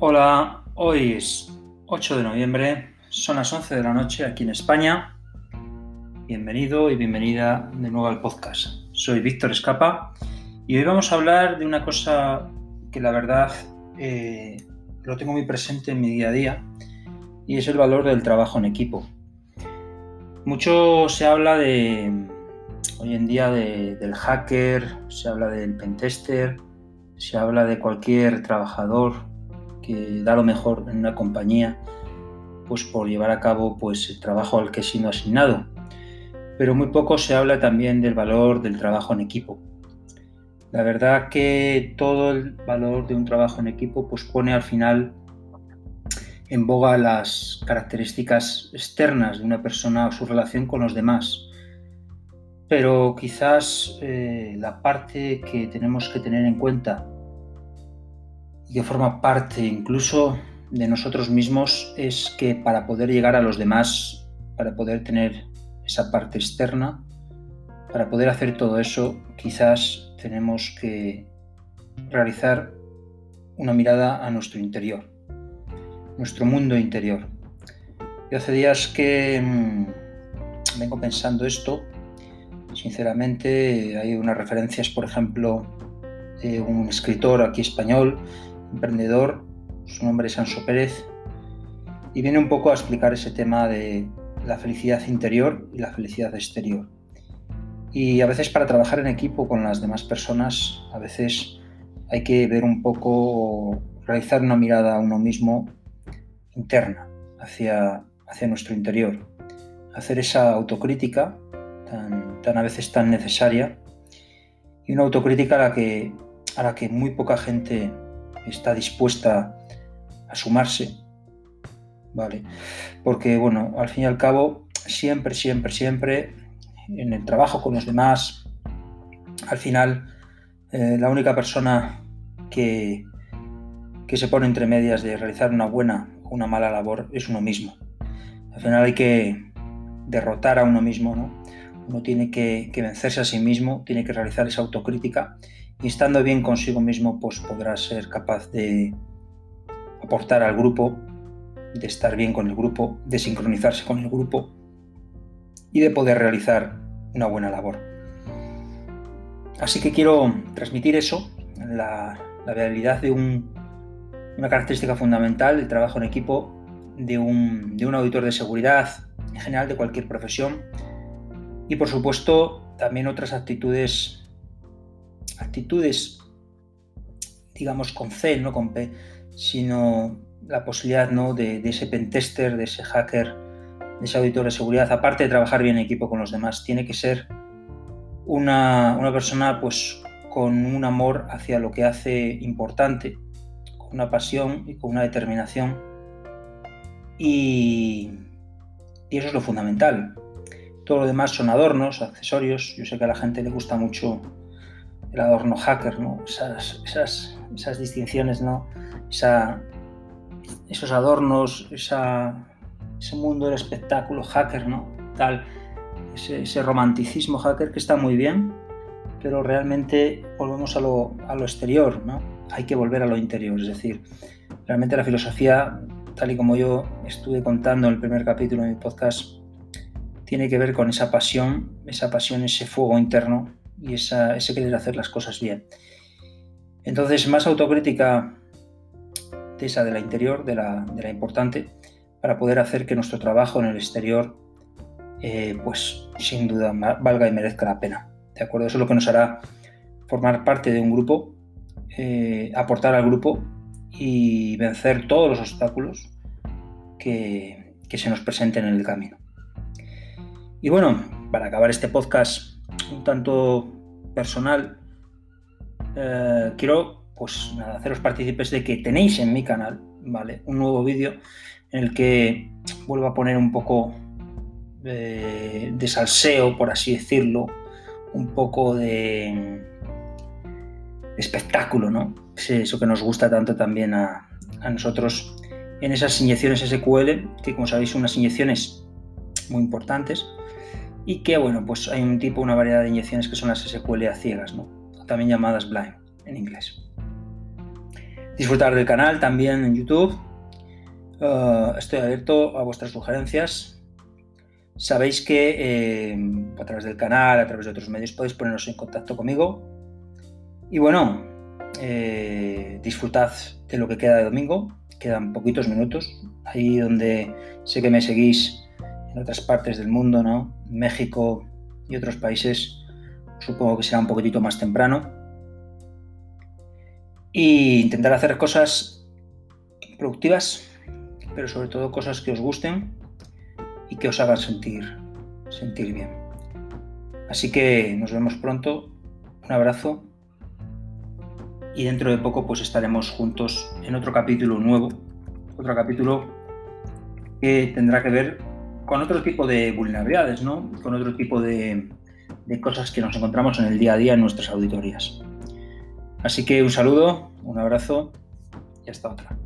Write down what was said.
Hola, hoy es 8 de noviembre, son las 11 de la noche aquí en España. Bienvenido y bienvenida de nuevo al podcast. Soy Víctor Escapa y hoy vamos a hablar de una cosa que la verdad eh, lo tengo muy presente en mi día a día y es el valor del trabajo en equipo. Mucho se habla de hoy en día del hacker, se habla del pentester, se habla de cualquier trabajador que da lo mejor en una compañía pues por llevar a cabo pues el trabajo al que ha asignado. Pero muy poco se habla también del valor del trabajo en equipo. La verdad que todo el valor de un trabajo en equipo pues pone al final en boga las características externas de una persona o su relación con los demás. Pero quizás eh, la parte que tenemos que tener en cuenta que forma parte incluso de nosotros mismos es que para poder llegar a los demás, para poder tener esa parte externa, para poder hacer todo eso, quizás tenemos que realizar una mirada a nuestro interior, nuestro mundo interior. Yo hace días que mm, vengo pensando esto, sinceramente hay unas referencias, por ejemplo, de un escritor aquí español, emprendedor, su nombre es Anso Pérez, y viene un poco a explicar ese tema de la felicidad interior y la felicidad exterior. Y a veces para trabajar en equipo con las demás personas, a veces hay que ver un poco, realizar una mirada a uno mismo interna, hacia, hacia nuestro interior, hacer esa autocrítica tan, tan a veces tan necesaria y una autocrítica a la que, a la que muy poca gente está dispuesta a sumarse, ¿vale? Porque, bueno, al fin y al cabo, siempre, siempre, siempre, en el trabajo con los demás, al final, eh, la única persona que, que se pone entre medias de realizar una buena o una mala labor es uno mismo. Al final hay que derrotar a uno mismo, ¿no? Uno tiene que, vencerse a sí mismo, tiene que realizar esa autocrítica y estando bien consigo mismo, pues podrá ser capaz de aportar al grupo, de estar bien con el grupo, de sincronizarse con el grupo y de poder realizar una buena labor. Así que quiero transmitir eso, la, realidad de una característica fundamental del trabajo en equipo de un, de un auditor de seguridad, en general de cualquier profesión, y por supuesto también otras actitudes actitudes, digamos, con C, no con P, sino la posibilidad ¿no? de, ese pentester, de ese hacker, de ese auditor de seguridad, aparte de trabajar bien en equipo con los demás, tiene que ser una, persona pues, con un amor hacia lo que hace importante, con una pasión y con una determinación. Y eso es lo fundamental. Todo lo demás son adornos, accesorios. Yo sé que a la gente le gusta mucho el adorno hacker, ¿no? Esas, distinciones, ¿no? esos adornos, ese mundo del espectáculo hacker, ¿no? Tal, ese, romanticismo hacker que está muy bien, pero realmente volvemos a lo, a lo exterior, ¿no? Hay que volver a lo interior, es decir, realmente la filosofía, tal y como yo estuve contando en el primer capítulo de mi podcast, tiene que ver con esa pasión, esa pasión, ese fuego interno y ese querer hacer las cosas bien. Entonces, más autocrítica de esa de la interior, de la, importante, para poder hacer que nuestro trabajo en el exterior, eh, pues sin duda valga y merezca la pena. ¿De acuerdo? Eso es lo que nos hará formar parte de un grupo, eh, aportar al grupo y vencer todos los obstáculos que se nos presenten en el camino. Y bueno, para acabar este podcast un tanto personal, eh, quiero pues haceros partícipes de que tenéis en mi canal, ¿vale? Un nuevo vídeo en el que vuelvo a poner un poco de, salseo, por así decirlo, un poco de, espectáculo, ¿no? eso que nos gusta tanto también a, a nosotros en esas inyecciones SQL, que como sabéis son unas inyecciones muy importantes, y que, bueno, pues hay un tipo, una variedad de inyecciones que son las SQL a ciegas, ¿no? también llamadas blind en inglés. disfrutar del canal también en YouTube. Eh, estoy abierto a vuestras sugerencias. Sabéis que eh, a través del canal, a través de otros medios, podéis poneros en contacto conmigo. Y bueno, eh, disfrutad de lo que queda de domingo. Quedan poquitos minutos. Ahí donde sé que me seguís en otras partes del mundo, ¿no? México y otros países, supongo que será un poquitito más temprano. Y intentar hacer cosas productivas, pero sobre todo cosas que os gusten y que os hagan sentir, sentir bien. Así que nos vemos pronto, un abrazo y dentro de poco pues estaremos juntos en otro capítulo nuevo, otro capítulo que tendrá que ver con otro tipo de vulnerabilidades, ¿no? con otro tipo de, de cosas que nos encontramos en el día a día en nuestras auditorías. Así que un saludo, un abrazo y hasta otra.